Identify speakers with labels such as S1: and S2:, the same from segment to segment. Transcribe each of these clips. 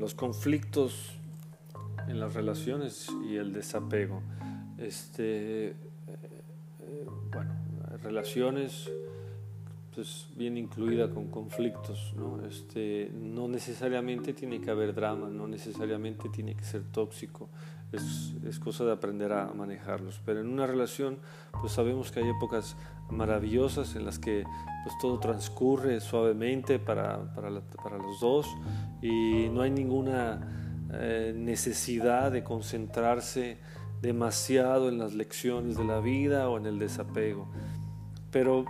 S1: los conflictos en las relaciones y el desapego. Este, eh, eh, bueno, relaciones pues bien incluida con conflictos, ¿no? Este, no necesariamente tiene que haber drama, no necesariamente tiene que ser tóxico, es, es, cosa de aprender a manejarlos, pero en una relación pues sabemos que hay épocas maravillosas en las que pues todo transcurre suavemente para, para, para los dos y no hay ninguna eh, necesidad de concentrarse demasiado en las lecciones de la vida o en el desapego. Pero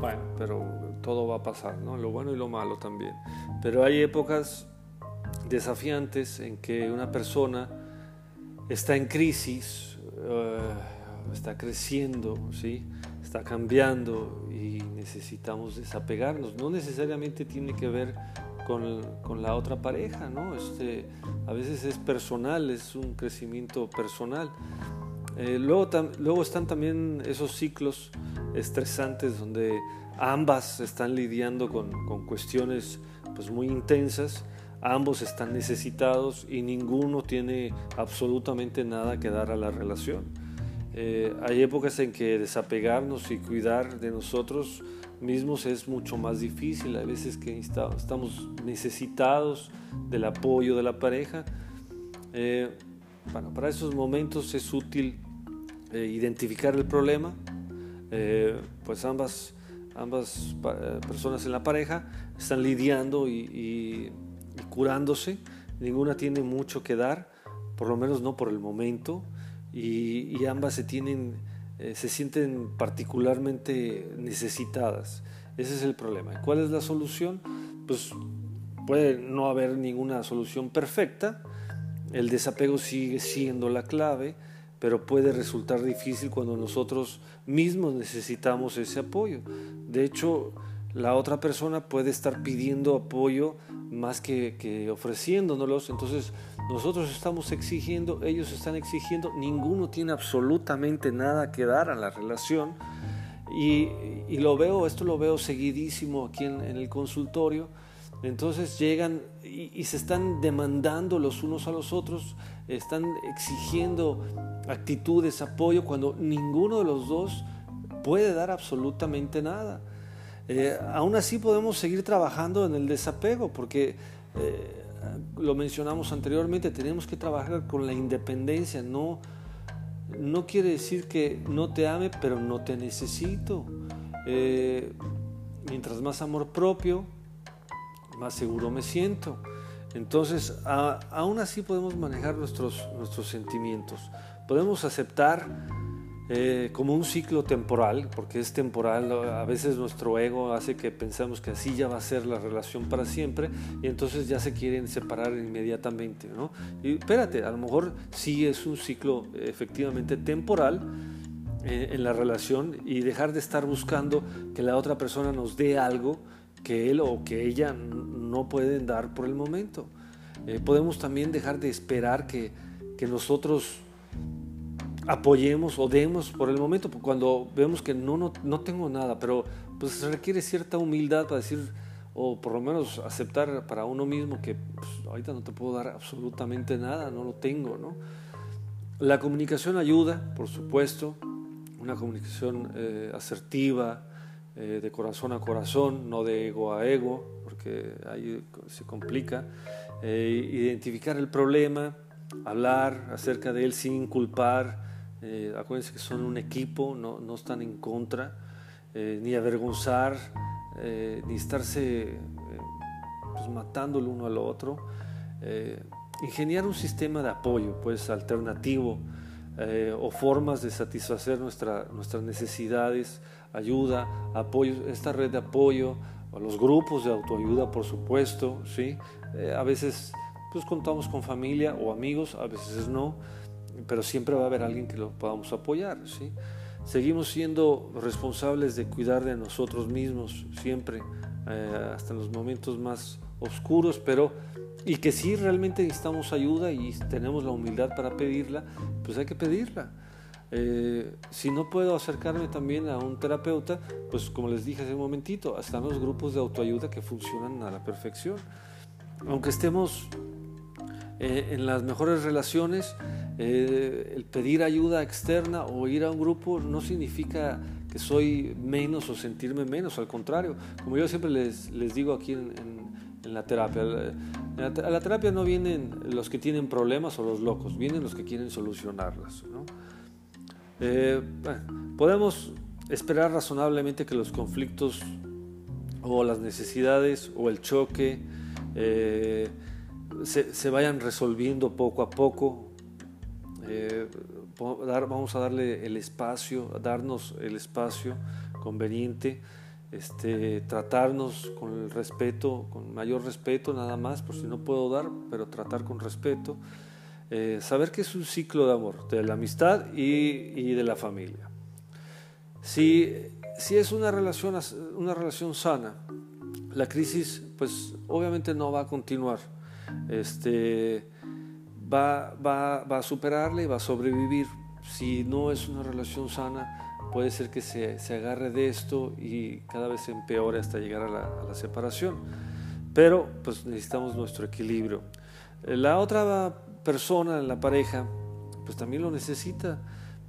S1: bueno, pero todo va a pasar, ¿no? Lo bueno y lo malo también. Pero hay épocas desafiantes en que una persona está en crisis, eh, está creciendo, ¿sí? Está cambiando y necesitamos desapegarnos. No necesariamente tiene que ver con, con la otra pareja, ¿no? Este, a veces es personal, es un crecimiento personal. Eh, luego, luego están también esos ciclos estresantes donde ambas están lidiando con, con cuestiones pues, muy intensas, ambos están necesitados y ninguno tiene absolutamente nada que dar a la relación. Eh, hay épocas en que desapegarnos y cuidar de nosotros mismos es mucho más difícil, hay veces que estamos necesitados del apoyo de la pareja. Eh, bueno, para esos momentos es útil eh, identificar el problema, eh, pues ambas, ambas eh, personas en la pareja están lidiando y, curándose, ninguna tiene mucho que dar, por lo menos no por el momento, y, ambas se, tienen, se sienten particularmente necesitadas. Ese es el problema. ¿Cuál es la solución? Pues puede no haber ninguna solución perfecta, el desapego sigue siendo la clave, pero puede resultar difícil cuando nosotros mismos necesitamos ese apoyo. De hecho, la otra persona puede estar pidiendo apoyo más que, que ofreciéndonos. Entonces, nosotros estamos exigiendo, ellos están exigiendo, ninguno tiene absolutamente nada que dar a la relación. Y, lo veo, esto lo veo seguidísimo aquí en, el consultorio. Entonces llegan y, y, se están demandando los unos a los otros, están exigiendo actitudes, apoyo, cuando ninguno de los dos puede dar absolutamente nada. Eh, aún así podemos seguir trabajando en el desapego, porque eh, lo mencionamos anteriormente, tenemos que trabajar con la independencia, no, no quiere decir que no te ame, pero no te necesito. Eh, mientras más amor propio, más seguro me siento. Entonces, aún así podemos manejar nuestros, nuestros sentimientos. Podemos aceptar eh, como un ciclo temporal, porque es temporal, a veces nuestro ego hace que pensamos que así ya va a ser la relación para siempre y entonces ya se quieren separar inmediatamente. ¿no? Y espérate, a lo mejor sí es un ciclo efectivamente temporal eh, en la relación y dejar de estar buscando que la otra persona nos dé algo que él o que ella no pueden dar por el momento. Eh, podemos también dejar de esperar que, que, nosotros apoyemos o demos por el momento, cuando vemos que no, no, no tengo nada, pero pues requiere cierta humildad para decir, o por lo menos aceptar para uno mismo que pues, ahorita no te puedo dar absolutamente nada, no lo tengo. ¿no? La comunicación ayuda, por supuesto, una comunicación eh, asertiva, eh, de corazón a corazón, no de ego a ego, porque ahí se complica. Eh, identificar el problema, hablar acerca de él sin culpar. Eh, acuérdense que son un equipo, no, no están en contra, ni avergonzar, ni estarse pues, matando el uno al otro. ingeniar un sistema de apoyo, pues alternativo, o formas de satisfacer nuestra, nuestras necesidades ayuda, apoyo, esta red de apoyo, los grupos de autoayuda, por supuesto, ¿sí? Eh, a veces pues contamos con familia o amigos, a veces no, pero siempre va a haber alguien que lo podamos apoyar, ¿sí? Seguimos siendo responsables de cuidar de nosotros mismos siempre, eh, hasta en los momentos más oscuros, pero y que si realmente necesitamos ayuda y tenemos la humildad para pedirla, pues hay que pedirla. Eh, si no puedo acercarme también a un terapeuta, pues como les dije hace un momentito, están los grupos de autoayuda que funcionan a la perfección. Aunque estemos eh, en las mejores relaciones, eh, el pedir ayuda externa o ir a un grupo no significa que soy menos o sentirme menos, al contrario, como yo siempre les, les digo aquí en, la terapia, a la terapia no vienen los que tienen problemas o los locos, vienen los que quieren solucionarlas. Eh, podemos esperar razonablemente que los conflictos o las necesidades o el choque eh, se, vayan resolviendo poco a poco. Eh, vamos a darle el espacio, darnos el espacio conveniente, este, tratarnos con el respeto, con mayor respeto nada más, por si no puedo dar, pero tratar con respeto. Eh, saber que es un ciclo de amor, de la amistad y, de la familia. Si, si es una relación, una relación sana, la crisis pues obviamente no va a continuar. Este, va, va, va a superarle y va a sobrevivir. Si no es una relación sana, puede ser que se, se agarre de esto y cada vez se empeore hasta llegar a la, a la separación. Pero pues necesitamos nuestro equilibrio. La otra persona en la pareja pues también lo necesita.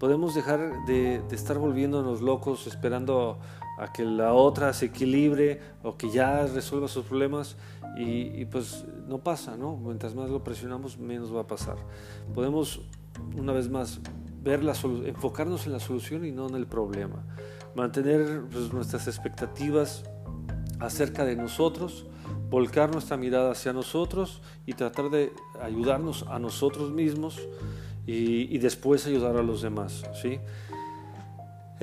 S1: Podemos dejar de, de estar volviéndonos locos esperando a que la otra se equilibre o que ya resuelva sus problemas y, pues no pasa, ¿no? Mientras más lo presionamos, menos va a pasar. Podemos, una vez más, ver la enfocarnos en la solución y no en el problema. Mantener pues, nuestras expectativas acerca de nosotros, volcar nuestra mirada hacia nosotros y tratar de ayudarnos a nosotros mismos y, y después ayudar a los demás, ¿sí?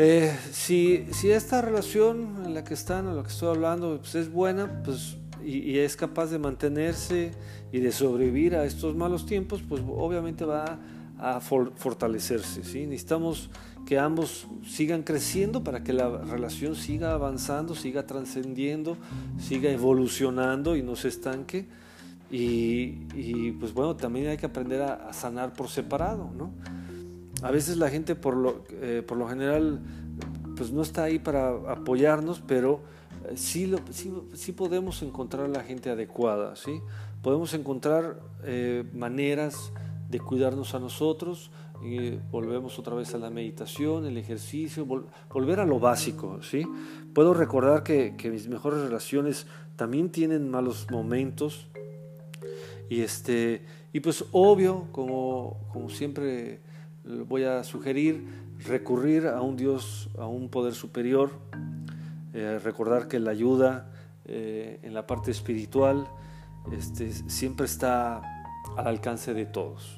S1: Eh, si, si, esta relación en la que están, en la que estoy hablando, pues es buena pues, y, es capaz de mantenerse y de sobrevivir a estos malos tiempos, pues obviamente va a fortalecerse. ¿sí? Necesitamos que ambos sigan creciendo para que la relación siga avanzando, siga trascendiendo, siga evolucionando y no se estanque. Y, pues bueno, también hay que aprender a, a sanar por separado, ¿no? a veces la gente por lo, eh, por lo general pues no está ahí para apoyarnos, pero eh, sí, lo, sí, podemos encontrar la gente adecuada, ¿sí? Podemos encontrar eh, maneras de cuidarnos a nosotros, y volvemos otra vez a la meditación, el ejercicio, volver a lo básico, ¿sí? Puedo recordar que, que, mis mejores relaciones también tienen malos momentos y, este, y pues obvio, como, como siempre voy a sugerir recurrir a un Dios, a un poder superior, eh, recordar que la ayuda eh, en la parte espiritual este, siempre está al alcance de todos.